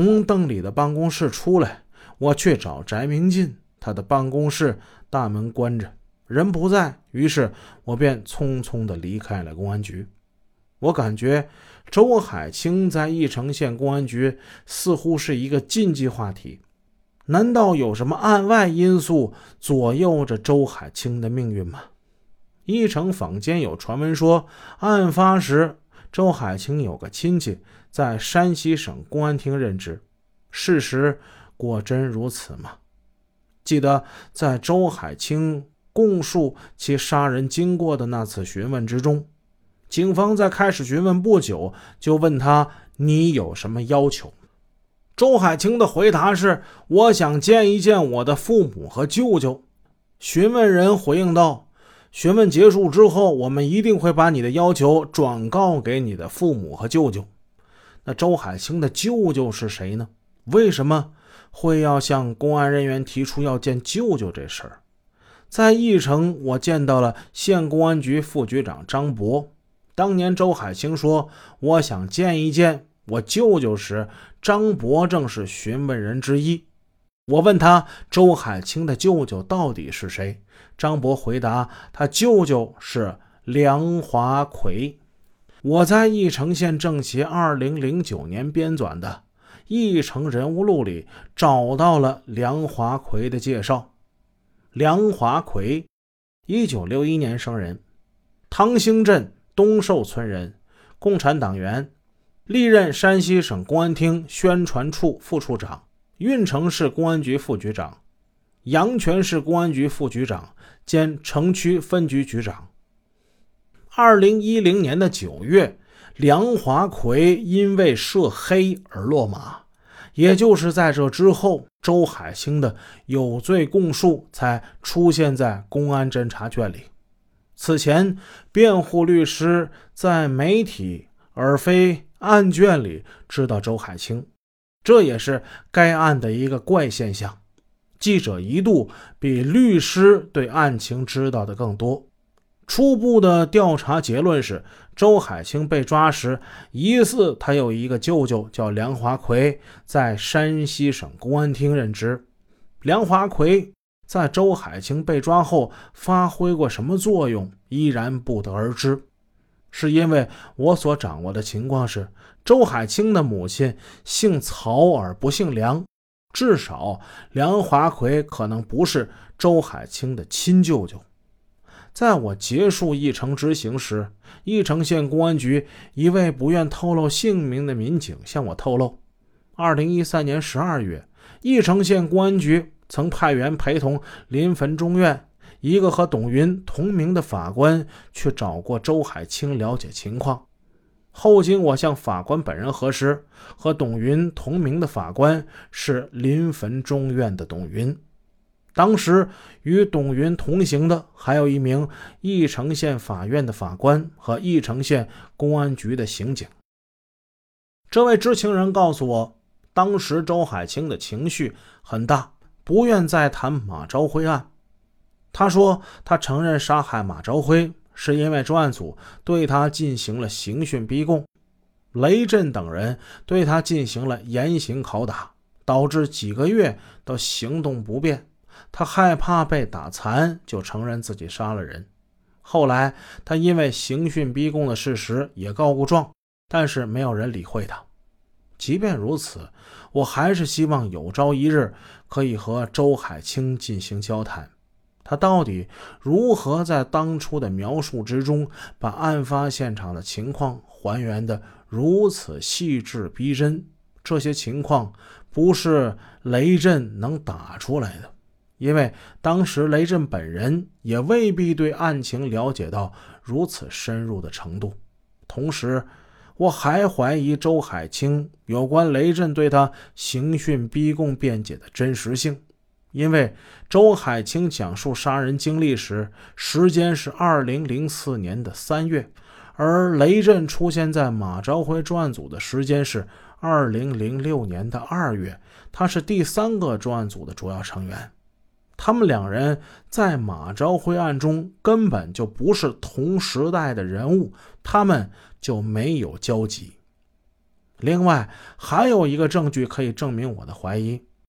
从邓里的办公室出来，我去找翟明进，他的办公室大门关着，人不在，于是我便匆匆地离开了公安局。我感觉周海清在义城县公安局似乎是一个禁忌话题。难道有什么案外因素左右着周海清的命运吗？义城坊间有传闻说，案发时周海清有个亲戚在山西省公安厅任职，事实果真如此吗？记得在周海清供述其杀人经过的那次询问之中，警方在开始询问不久就问他：“你有什么要求？”周海清的回答是：“我想见一见我的父母和舅舅。”询问人回应道：“询问结束之后，我们一定会把你的要求转告给你的父母和舅舅。”那周海清的舅舅是谁呢？为什么会要向公安人员提出要见舅舅这事儿？在义城，我见到了县公安局副局长张博。当年周海清说：“我想见一见。”我舅舅时，张博正是询问人之一。我问他周海清的舅舅到底是谁？张博回答，他舅舅是梁华奎。我在义城县政协二零零九年编纂的《义城人物录》里找到了梁华奎的介绍。梁华奎，一九六一年生人，唐兴镇东寿村人，共产党员。历任山西省公安厅宣传处副处长、运城市公安局副局长、阳泉市公安局副局长兼城区分局局长。二零一零年的九月，梁华奎因为涉黑而落马，也就是在这之后，周海清的有罪供述才出现在公安侦查卷里。此前，辩护律师在媒体而非。案卷里知道周海清，这也是该案的一个怪现象。记者一度比律师对案情知道的更多。初步的调查结论是，周海清被抓时，疑似他有一个舅舅叫梁华奎，在山西省公安厅任职。梁华奎在周海清被抓后发挥过什么作用，依然不得而知。是因为我所掌握的情况是，周海清的母亲姓曹而不姓梁，至少梁华奎可能不是周海清的亲舅舅。在我结束义城执行时，义城县公安局一位不愿透露姓名的民警向我透露，二零一三年十二月，义城县公安局曾派员陪同临汾中院。一个和董云同名的法官去找过周海清了解情况，后经我向法官本人核实，和董云同名的法官是临汾中院的董云。当时与董云同行的还有一名翼城县法院的法官和翼城县公安局的刑警。这位知情人告诉我，当时周海清的情绪很大，不愿再谈马朝辉案。他说：“他承认杀害马朝辉是因为专案组对他进行了刑讯逼供，雷震等人对他进行了严刑拷打，导致几个月都行动不便。他害怕被打残，就承认自己杀了人。后来他因为刑讯逼供的事实也告过状，但是没有人理会他。即便如此，我还是希望有朝一日可以和周海清进行交谈。”他到底如何在当初的描述之中，把案发现场的情况还原的如此细致逼真？这些情况不是雷震能打出来的，因为当时雷震本人也未必对案情了解到如此深入的程度。同时，我还怀疑周海清有关雷震对他刑讯逼供辩解的真实性。因为周海清讲述杀人经历时，时间是二零零四年的三月，而雷震出现在马朝辉专案组的时间是二零零六年的二月，他是第三个专案组的主要成员。他们两人在马朝辉案中根本就不是同时代的人物，他们就没有交集。另外，还有一个证据可以证明我的怀疑。